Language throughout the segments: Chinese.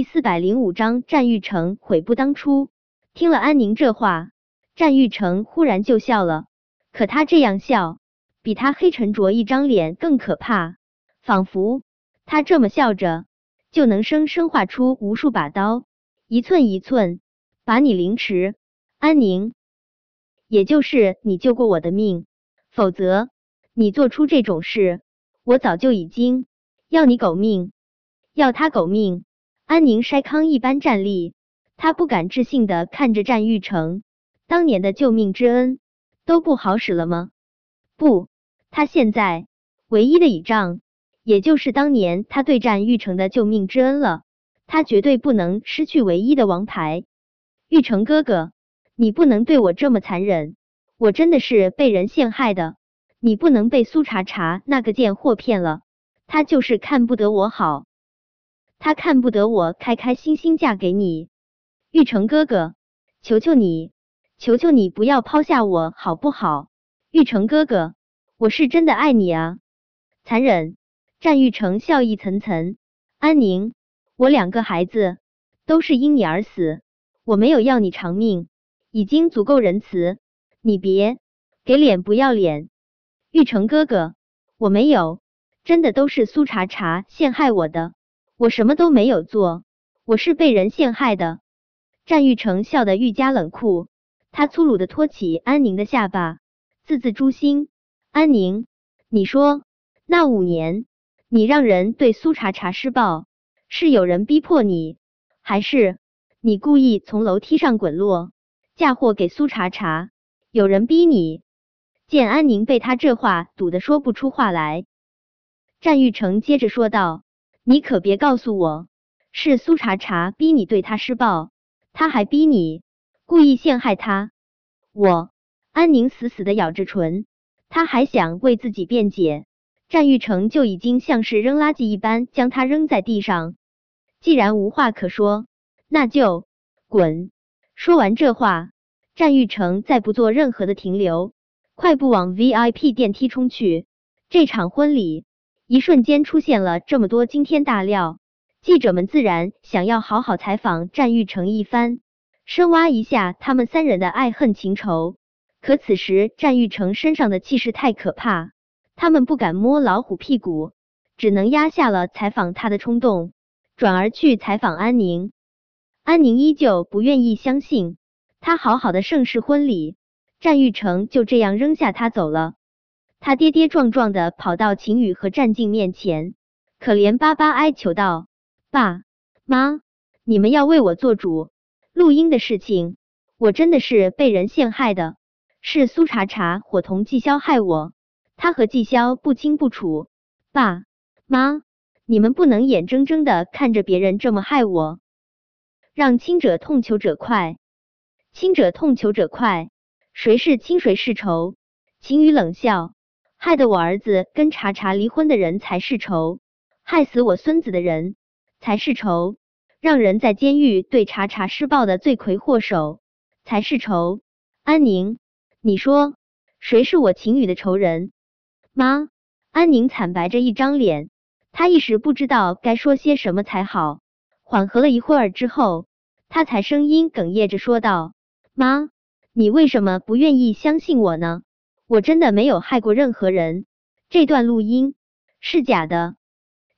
第四百零五章，战玉成悔不当初。听了安宁这话，战玉成忽然就笑了。可他这样笑，比他黑沉着一张脸更可怕，仿佛他这么笑着，就能生生化出无数把刀，一寸一寸把你凌迟。安宁，也就是你救过我的命，否则你做出这种事，我早就已经要你狗命，要他狗命。安宁筛糠一般站立，他不敢置信的看着战玉成，当年的救命之恩都不好使了吗？不，他现在唯一的倚仗，也就是当年他对战玉成的救命之恩了。他绝对不能失去唯一的王牌。玉成哥哥，你不能对我这么残忍，我真的是被人陷害的，你不能被苏茶茶那个贱货骗了，他就是看不得我好。他看不得我开开心心嫁给你，玉成哥哥，求求你，求求你不要抛下我好不好？玉成哥哥，我是真的爱你啊！残忍！战玉成笑意层层。安宁，我两个孩子都是因你而死，我没有要你偿命，已经足够仁慈，你别给脸不要脸！玉成哥哥，我没有，真的都是苏茶茶陷害我的。我什么都没有做，我是被人陷害的。战玉成笑得愈加冷酷，他粗鲁的托起安宁的下巴，字字诛心。安宁，你说那五年你让人对苏茶茶施暴，是有人逼迫你，还是你故意从楼梯上滚落，嫁祸给苏茶茶？有人逼你？见安宁被他这话堵得说不出话来，战玉成接着说道。你可别告诉我是苏茶茶逼你对他施暴，他还逼你故意陷害他。我安宁死死的咬着唇，他还想为自己辩解，战玉成就已经像是扔垃圾一般将他扔在地上。既然无话可说，那就滚！说完这话，战玉成再不做任何的停留，快步往 VIP 电梯冲去。这场婚礼。一瞬间出现了这么多惊天大料，记者们自然想要好好采访战玉成一番，深挖一下他们三人的爱恨情仇。可此时战玉成身上的气势太可怕，他们不敢摸老虎屁股，只能压下了采访他的冲动，转而去采访安宁。安宁依旧不愿意相信，他好好的盛世婚礼，战玉成就这样扔下他走了。他跌跌撞撞的跑到秦宇和战静面前，可怜巴巴哀求道：“爸妈，你们要为我做主。录音的事情，我真的是被人陷害的，是苏茶茶伙同季潇害我，他和季潇不清不楚。爸妈，你们不能眼睁睁的看着别人这么害我，让亲者痛求者快，亲者痛求者快，谁是亲谁是仇？”秦宇冷笑。害得我儿子跟茶茶离婚的人才是仇，害死我孙子的人才是仇，让人在监狱对茶茶施暴的罪魁祸首才是仇。安宁，你说谁是我秦宇的仇人？妈，安宁惨白着一张脸，她一时不知道该说些什么才好。缓和了一会儿之后，她才声音哽咽着说道：“妈，你为什么不愿意相信我呢？”我真的没有害过任何人，这段录音是假的，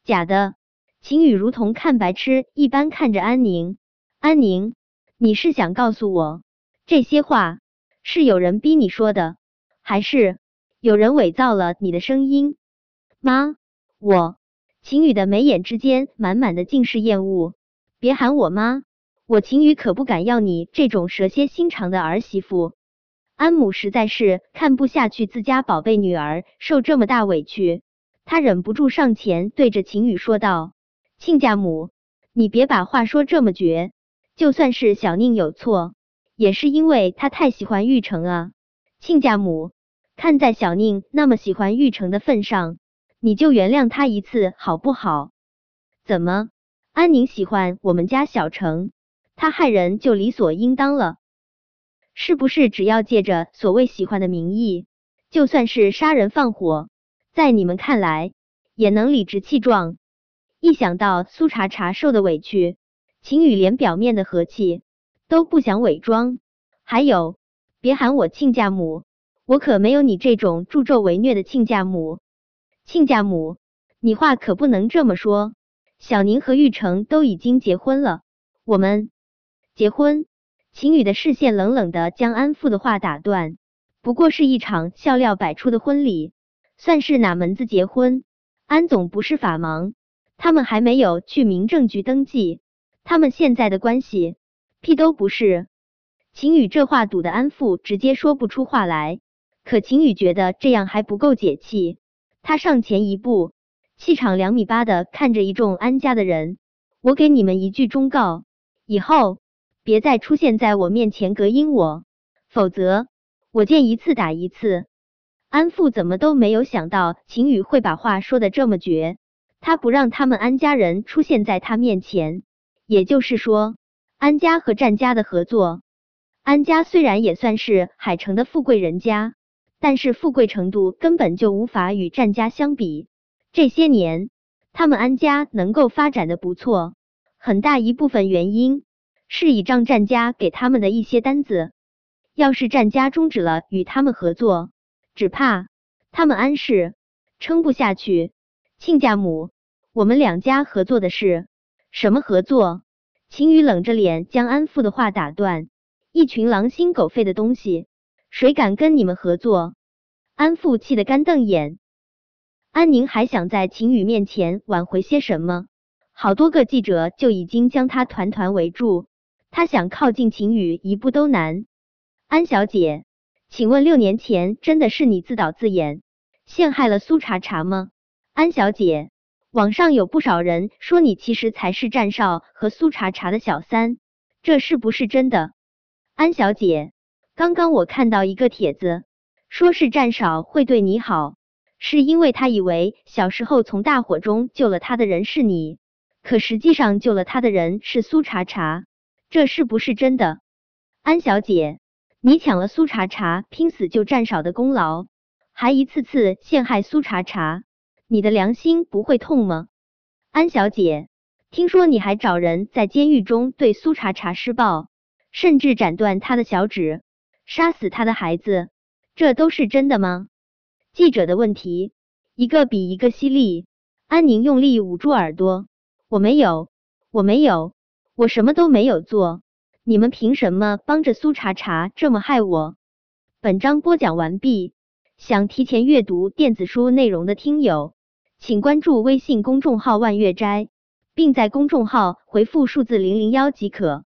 假的。秦宇如同看白痴一般看着安宁，安宁，你是想告诉我这些话是有人逼你说的，还是有人伪造了你的声音？妈，我秦宇的眉眼之间满满的尽是厌恶，别喊我妈，我秦宇可不敢要你这种蛇蝎心肠的儿媳妇。安母实在是看不下去自家宝贝女儿受这么大委屈，她忍不住上前对着秦宇说道：“亲家母，你别把话说这么绝，就算是小宁有错，也是因为他太喜欢玉成啊。亲家母，看在小宁那么喜欢玉成的份上，你就原谅他一次好不好？怎么，安宁喜欢我们家小成，他害人就理所应当了？”是不是只要借着所谓喜欢的名义，就算是杀人放火，在你们看来也能理直气壮？一想到苏茶茶受的委屈，秦宇连表面的和气都不想伪装。还有，别喊我亲家母，我可没有你这种助纣为虐的亲家母。亲家母，你话可不能这么说。小宁和玉成都已经结婚了，我们结婚。秦宇的视线冷冷的将安父的话打断。不过是一场笑料百出的婚礼，算是哪门子结婚？安总不是法盲，他们还没有去民政局登记，他们现在的关系屁都不是。秦宇这话堵得安父直接说不出话来，可秦宇觉得这样还不够解气，他上前一步，气场两米八的看着一众安家的人：“我给你们一句忠告，以后别再出现在我面前隔音我，否则。”我见一次打一次，安父怎么都没有想到秦宇会把话说的这么绝。他不让他们安家人出现在他面前，也就是说，安家和战家的合作。安家虽然也算是海城的富贵人家，但是富贵程度根本就无法与战家相比。这些年，他们安家能够发展的不错，很大一部分原因是倚仗战家给他们的一些单子。要是战家终止了与他们合作，只怕他们安氏撑不下去。亲家母，我们两家合作的事，什么合作？秦宇冷着脸将安父的话打断：“一群狼心狗肺的东西，谁敢跟你们合作？”安父气得干瞪眼。安宁还想在秦宇面前挽回些什么？好多个记者就已经将他团团围住，他想靠近秦宇一步都难。安小姐，请问六年前真的是你自导自演陷害了苏茶茶吗？安小姐，网上有不少人说你其实才是战少和苏茶茶的小三，这是不是真的？安小姐，刚刚我看到一个帖子，说是战少会对你好，是因为他以为小时候从大火中救了他的人是你，可实际上救了他的人是苏茶茶，这是不是真的？安小姐。你抢了苏茶茶拼死救占少的功劳，还一次次陷害苏茶茶，你的良心不会痛吗？安小姐，听说你还找人在监狱中对苏茶茶施暴，甚至斩断他的小指，杀死他的孩子，这都是真的吗？记者的问题一个比一个犀利。安宁用力捂住耳朵，我没有，我没有，我什么都没有做。你们凭什么帮着苏茶茶这么害我？本章播讲完毕。想提前阅读电子书内容的听友，请关注微信公众号“万月斋”，并在公众号回复数字零零幺即可。